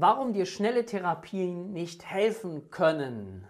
Warum dir schnelle Therapien nicht helfen können.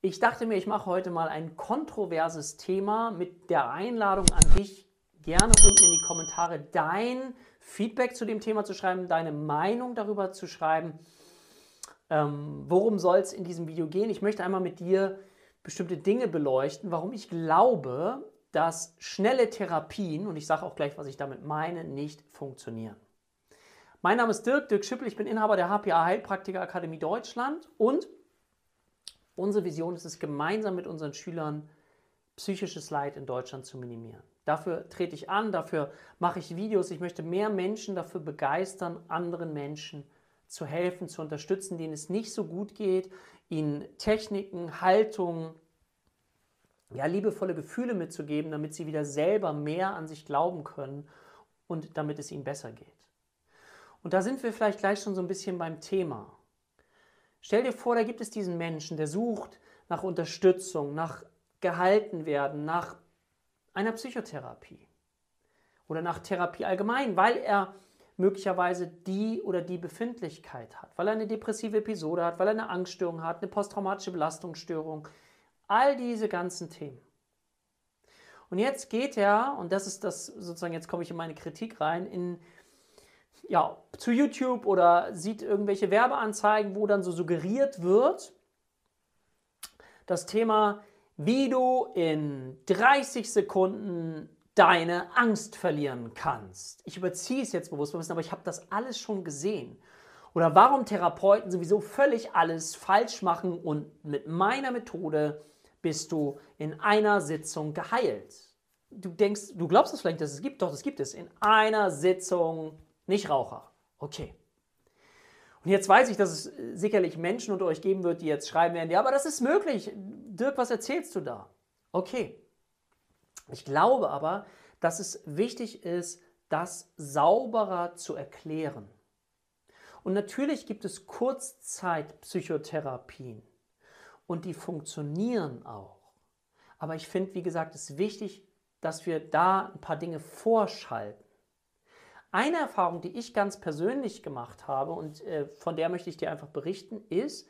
Ich dachte mir, ich mache heute mal ein kontroverses Thema mit der Einladung an dich, gerne unten in die Kommentare dein Feedback zu dem Thema zu schreiben, deine Meinung darüber zu schreiben. Ähm, worum soll es in diesem Video gehen? Ich möchte einmal mit dir bestimmte Dinge beleuchten, warum ich glaube, dass schnelle Therapien, und ich sage auch gleich, was ich damit meine, nicht funktionieren. Mein Name ist Dirk, Dirk Schippel, ich bin Inhaber der HPA Heilpraktiker Akademie Deutschland und unsere Vision ist es, gemeinsam mit unseren Schülern psychisches Leid in Deutschland zu minimieren. Dafür trete ich an, dafür mache ich Videos. Ich möchte mehr Menschen dafür begeistern, anderen Menschen zu helfen, zu unterstützen, denen es nicht so gut geht, ihnen Techniken, Haltungen, ja, liebevolle Gefühle mitzugeben, damit sie wieder selber mehr an sich glauben können und damit es ihnen besser geht. Und da sind wir vielleicht gleich schon so ein bisschen beim Thema. Stell dir vor, da gibt es diesen Menschen, der sucht nach Unterstützung, nach gehalten werden, nach einer Psychotherapie oder nach Therapie allgemein, weil er möglicherweise die oder die Befindlichkeit hat, weil er eine depressive Episode hat, weil er eine Angststörung hat, eine posttraumatische Belastungsstörung, all diese ganzen Themen. Und jetzt geht er, und das ist das sozusagen, jetzt komme ich in meine Kritik rein, in ja, zu YouTube oder sieht irgendwelche Werbeanzeigen, wo dann so suggeriert wird, das Thema, wie du in 30 Sekunden deine Angst verlieren kannst. Ich überziehe es jetzt bewusst, aber ich habe das alles schon gesehen. Oder warum Therapeuten sowieso völlig alles falsch machen und mit meiner Methode bist du in einer Sitzung geheilt. Du denkst, du glaubst es vielleicht, dass es gibt, doch, es gibt es. In einer Sitzung nicht Raucher. Okay. Und jetzt weiß ich, dass es sicherlich Menschen unter euch geben wird, die jetzt schreiben werden, ja, aber das ist möglich. Dirk, was erzählst du da? Okay. Ich glaube aber, dass es wichtig ist, das sauberer zu erklären. Und natürlich gibt es Kurzzeitpsychotherapien und die funktionieren auch. Aber ich finde, wie gesagt, es ist wichtig, dass wir da ein paar Dinge vorschalten. Eine Erfahrung, die ich ganz persönlich gemacht habe und äh, von der möchte ich dir einfach berichten, ist,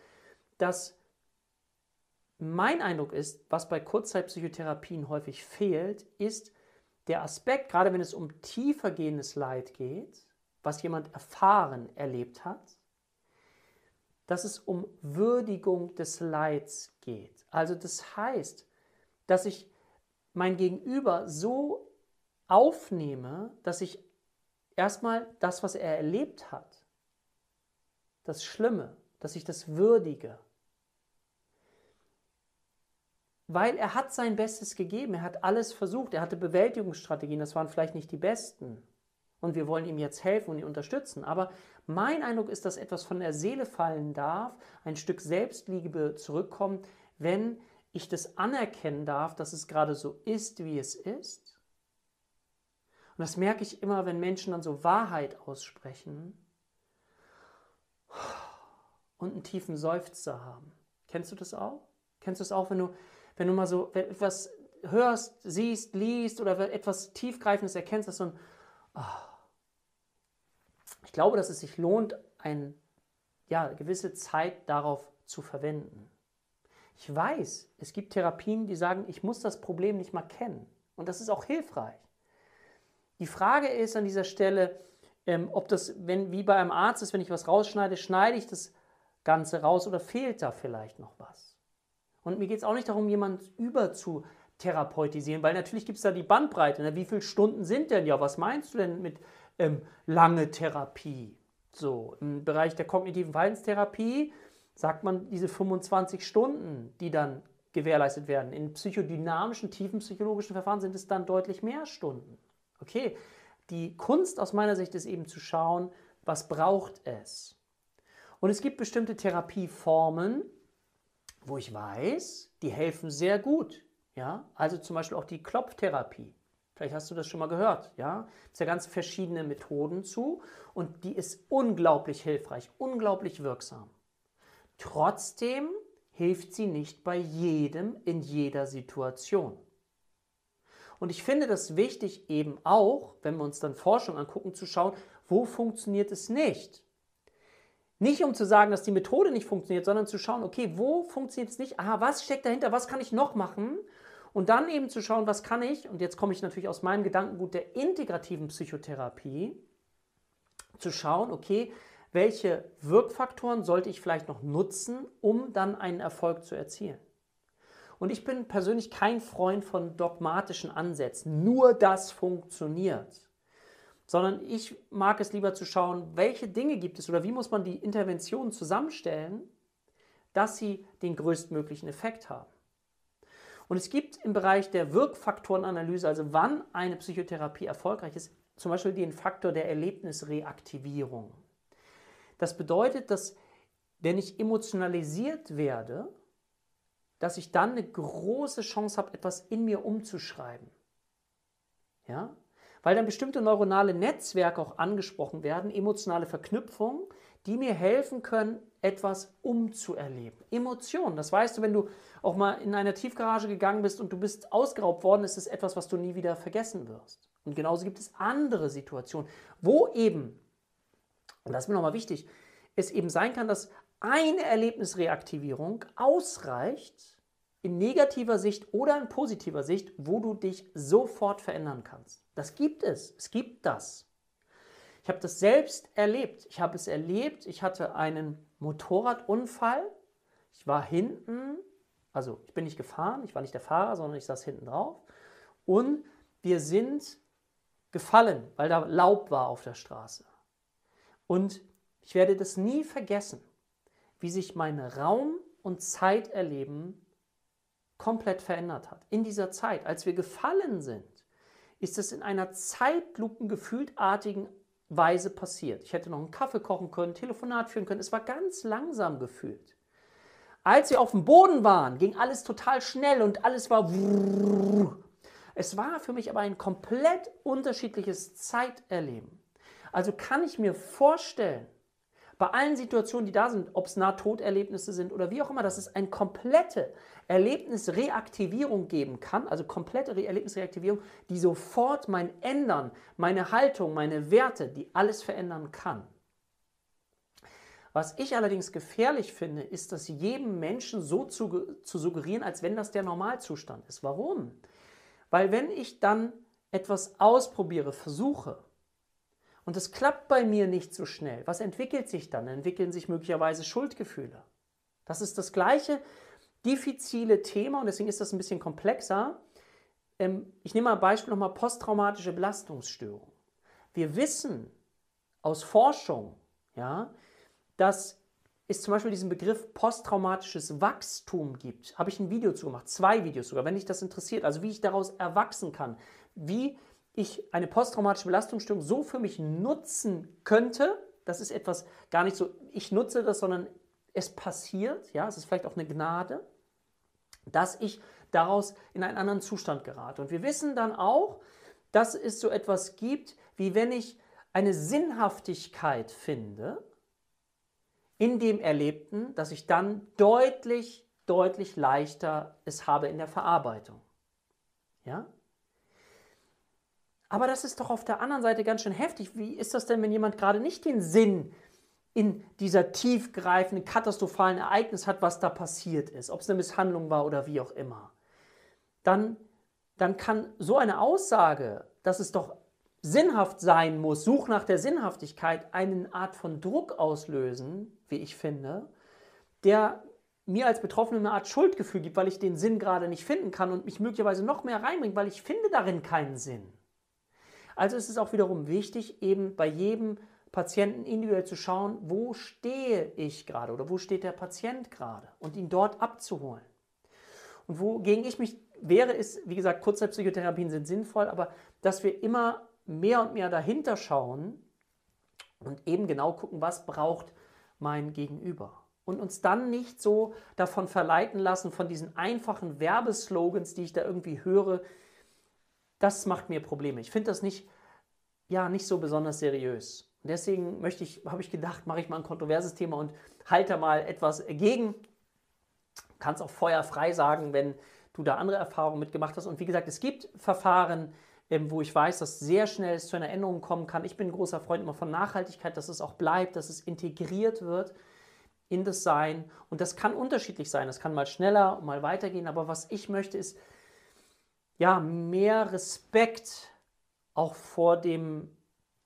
dass mein Eindruck ist, was bei Kurzzeitpsychotherapien häufig fehlt, ist der Aspekt, gerade wenn es um tiefergehendes Leid geht, was jemand erfahren, erlebt hat, dass es um Würdigung des Leids geht. Also das heißt, dass ich mein Gegenüber so aufnehme, dass ich erstmal das, was er erlebt hat, das Schlimme, dass ich das würdige. Weil er hat sein Bestes gegeben, er hat alles versucht, er hatte Bewältigungsstrategien, das waren vielleicht nicht die besten. Und wir wollen ihm jetzt helfen und ihn unterstützen. Aber mein Eindruck ist, dass etwas von der Seele fallen darf, ein Stück Selbstliebe zurückkommt, wenn ich das anerkennen darf, dass es gerade so ist, wie es ist und das merke ich immer, wenn Menschen dann so Wahrheit aussprechen und einen tiefen Seufzer haben. Kennst du das auch? Kennst du das auch, wenn du, wenn du mal so etwas hörst, siehst, liest oder etwas Tiefgreifendes erkennst, dass so ein oh. Ich glaube, dass es sich lohnt, eine ja, gewisse Zeit darauf zu verwenden. Ich weiß, es gibt Therapien, die sagen, ich muss das Problem nicht mal kennen. Und das ist auch hilfreich. Die Frage ist an dieser Stelle, ähm, ob das, wenn wie bei einem Arzt ist, wenn ich was rausschneide, schneide ich das Ganze raus oder fehlt da vielleicht noch was? Und mir geht es auch nicht darum, jemanden über zu therapeutisieren, weil natürlich gibt es da die Bandbreite. Ne? Wie viele Stunden sind denn? Ja, was meinst du denn mit ähm, lange Therapie? So, im Bereich der kognitiven Verhaltenstherapie sagt man diese 25 Stunden, die dann gewährleistet werden. In psychodynamischen, tiefen psychologischen Verfahren sind es dann deutlich mehr Stunden. Okay, die Kunst aus meiner Sicht ist eben zu schauen, was braucht es. Und es gibt bestimmte Therapieformen, wo ich weiß, die helfen sehr gut. Ja, also zum Beispiel auch die Klopftherapie. Vielleicht hast du das schon mal gehört. Ja, es ja ganz verschiedene Methoden zu und die ist unglaublich hilfreich, unglaublich wirksam. Trotzdem hilft sie nicht bei jedem in jeder Situation. Und ich finde das wichtig eben auch, wenn wir uns dann Forschung angucken, zu schauen, wo funktioniert es nicht. Nicht um zu sagen, dass die Methode nicht funktioniert, sondern zu schauen, okay, wo funktioniert es nicht? Aha, was steckt dahinter? Was kann ich noch machen? Und dann eben zu schauen, was kann ich? Und jetzt komme ich natürlich aus meinem Gedankengut der integrativen Psychotherapie, zu schauen, okay, welche Wirkfaktoren sollte ich vielleicht noch nutzen, um dann einen Erfolg zu erzielen. Und ich bin persönlich kein Freund von dogmatischen Ansätzen. Nur das funktioniert sondern ich mag es lieber zu schauen, welche Dinge gibt es oder wie muss man die Interventionen zusammenstellen, dass sie den größtmöglichen Effekt haben. Und es gibt im Bereich der Wirkfaktorenanalyse, also wann eine Psychotherapie erfolgreich ist, zum Beispiel den Faktor der Erlebnisreaktivierung. Das bedeutet, dass wenn ich emotionalisiert werde, dass ich dann eine große Chance habe, etwas in mir umzuschreiben. Ja? weil dann bestimmte neuronale Netzwerke auch angesprochen werden, emotionale Verknüpfungen, die mir helfen können, etwas umzuerleben. Emotionen, das weißt du, wenn du auch mal in einer Tiefgarage gegangen bist und du bist ausgeraubt worden, ist es etwas, was du nie wieder vergessen wirst. Und genauso gibt es andere Situationen, wo eben, und das ist mir nochmal wichtig, es eben sein kann, dass eine Erlebnisreaktivierung ausreicht, in negativer Sicht oder in positiver Sicht, wo du dich sofort verändern kannst. Das gibt es. Es gibt das. Ich habe das selbst erlebt. Ich habe es erlebt. Ich hatte einen Motorradunfall. Ich war hinten, also ich bin nicht gefahren, ich war nicht der Fahrer, sondern ich saß hinten drauf. Und wir sind gefallen, weil da Laub war auf der Straße. Und ich werde das nie vergessen, wie sich mein Raum- und Zeiterleben komplett verändert hat. In dieser Zeit, als wir gefallen sind, ist es in einer zeitlupengefühltartigen Weise passiert. Ich hätte noch einen Kaffee kochen können, Telefonat führen können. Es war ganz langsam gefühlt. Als wir auf dem Boden waren, ging alles total schnell und alles war. Es war für mich aber ein komplett unterschiedliches Zeiterleben. Also kann ich mir vorstellen, bei allen Situationen, die da sind, ob es Nahtoderlebnisse sind oder wie auch immer, dass es eine komplette Erlebnisreaktivierung geben kann, also komplette Erlebnisreaktivierung, die sofort mein Ändern, meine Haltung, meine Werte, die alles verändern kann. Was ich allerdings gefährlich finde, ist, das jedem Menschen so zu, zu suggerieren, als wenn das der Normalzustand ist. Warum? Weil wenn ich dann etwas ausprobiere, versuche, und es klappt bei mir nicht so schnell. Was entwickelt sich dann? Entwickeln sich möglicherweise Schuldgefühle. Das ist das gleiche diffizile Thema und deswegen ist das ein bisschen komplexer. Ähm, ich nehme mal ein Beispiel nochmal posttraumatische Belastungsstörung. Wir wissen aus Forschung, ja, dass es zum Beispiel diesen Begriff posttraumatisches Wachstum gibt. Habe ich ein Video zu gemacht, zwei Videos sogar, wenn dich das interessiert. Also wie ich daraus erwachsen kann, wie ich eine posttraumatische Belastungsstörung so für mich nutzen könnte, das ist etwas gar nicht so, ich nutze das, sondern es passiert, ja, es ist vielleicht auch eine Gnade, dass ich daraus in einen anderen Zustand gerate. Und wir wissen dann auch, dass es so etwas gibt, wie wenn ich eine Sinnhaftigkeit finde in dem Erlebten, dass ich dann deutlich, deutlich leichter es habe in der Verarbeitung. Ja? Aber das ist doch auf der anderen Seite ganz schön heftig. Wie ist das denn, wenn jemand gerade nicht den Sinn in dieser tiefgreifenden, katastrophalen Ereignis hat, was da passiert ist, ob es eine Misshandlung war oder wie auch immer? Dann, dann kann so eine Aussage, dass es doch sinnhaft sein muss, Such nach der Sinnhaftigkeit, eine Art von Druck auslösen, wie ich finde, der mir als Betroffener eine Art Schuldgefühl gibt, weil ich den Sinn gerade nicht finden kann und mich möglicherweise noch mehr reinbringt, weil ich finde darin keinen Sinn. Also ist es auch wiederum wichtig, eben bei jedem Patienten individuell zu schauen, wo stehe ich gerade oder wo steht der Patient gerade und ihn dort abzuholen. Und wogegen ich mich wehre, ist, wie gesagt, Kurzzeit-Psychotherapien sind sinnvoll, aber dass wir immer mehr und mehr dahinter schauen und eben genau gucken, was braucht mein Gegenüber. Und uns dann nicht so davon verleiten lassen, von diesen einfachen Werbeslogans, die ich da irgendwie höre, das macht mir Probleme. Ich finde das nicht, ja, nicht so besonders seriös. Und deswegen möchte ich, habe ich gedacht, mache ich mal ein kontroverses Thema und halte mal etwas gegen. Kannst auch feuerfrei sagen, wenn du da andere Erfahrungen mitgemacht hast. Und wie gesagt, es gibt Verfahren, ähm, wo ich weiß, dass sehr schnell es zu einer Änderung kommen kann. Ich bin ein großer Freund immer von Nachhaltigkeit, dass es auch bleibt, dass es integriert wird in das Sein. Und das kann unterschiedlich sein. Das kann mal schneller, mal weitergehen. Aber was ich möchte, ist ja mehr Respekt auch vor dem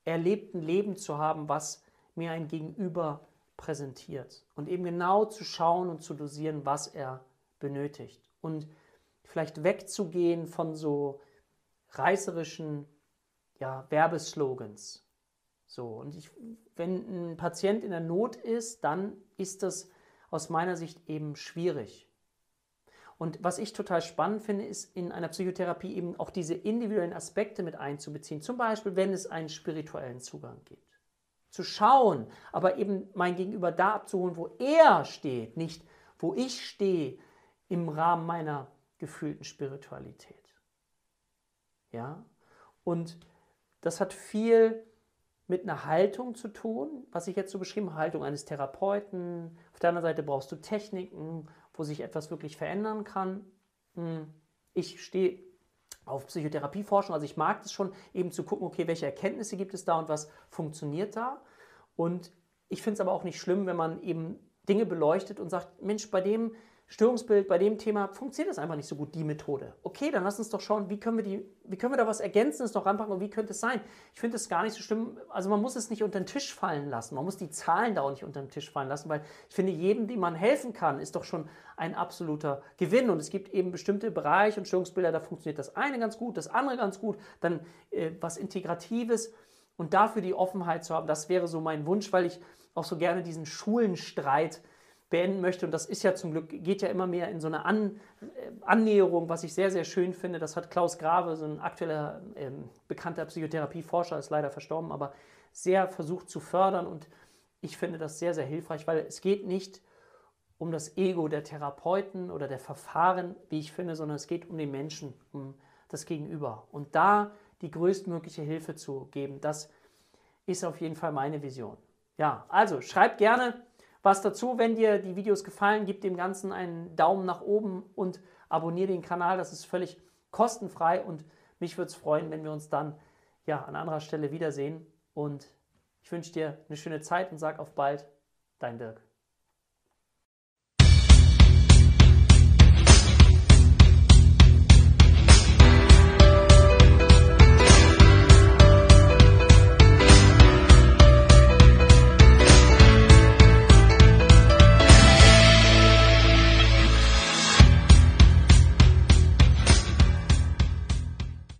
erlebten Leben zu haben, was mir ein Gegenüber präsentiert. Und eben genau zu schauen und zu dosieren, was er benötigt. Und vielleicht wegzugehen von so reißerischen ja, Werbeslogans. So, und ich, wenn ein Patient in der Not ist, dann ist das aus meiner Sicht eben schwierig. Und was ich total spannend finde, ist in einer Psychotherapie eben auch diese individuellen Aspekte mit einzubeziehen. Zum Beispiel, wenn es einen spirituellen Zugang gibt. Zu schauen, aber eben mein Gegenüber da abzuholen, wo er steht, nicht wo ich stehe im Rahmen meiner gefühlten Spiritualität. Ja? Und das hat viel mit einer Haltung zu tun, was ich jetzt so beschrieben habe, Haltung eines Therapeuten. Auf der anderen Seite brauchst du Techniken, wo sich etwas wirklich verändern kann. Hm. Ich stehe auf Psychotherapieforschung, also ich mag es schon, eben zu gucken, okay, welche Erkenntnisse gibt es da und was funktioniert da. Und ich finde es aber auch nicht schlimm, wenn man eben Dinge beleuchtet und sagt, Mensch, bei dem Störungsbild, bei dem Thema funktioniert das einfach nicht so gut, die Methode. Okay, dann lass uns doch schauen, wie können wir, die, wie können wir da was Ergänzendes noch ranpacken und wie könnte es sein? Ich finde es gar nicht so schlimm, also man muss es nicht unter den Tisch fallen lassen, man muss die Zahlen da auch nicht unter den Tisch fallen lassen, weil ich finde, jedem, dem man helfen kann, ist doch schon ein absoluter Gewinn und es gibt eben bestimmte Bereiche und Störungsbilder, da funktioniert das eine ganz gut, das andere ganz gut, dann äh, was Integratives und dafür die Offenheit zu haben, das wäre so mein Wunsch, weil ich auch so gerne diesen Schulenstreit beenden möchte. Und das ist ja zum Glück, geht ja immer mehr in so eine An, äh, Annäherung, was ich sehr, sehr schön finde. Das hat Klaus Grave, so ein aktueller ähm, bekannter Psychotherapieforscher, ist leider verstorben, aber sehr versucht zu fördern. Und ich finde das sehr, sehr hilfreich, weil es geht nicht um das Ego der Therapeuten oder der Verfahren, wie ich finde, sondern es geht um den Menschen, um das Gegenüber. Und da die größtmögliche Hilfe zu geben, das ist auf jeden Fall meine Vision. Ja, also schreibt gerne was dazu. Wenn dir die Videos gefallen, gib dem Ganzen einen Daumen nach oben und abonniere den Kanal. Das ist völlig kostenfrei und mich würde es freuen, wenn wir uns dann ja, an anderer Stelle wiedersehen. Und ich wünsche dir eine schöne Zeit und sag auf bald, dein Dirk.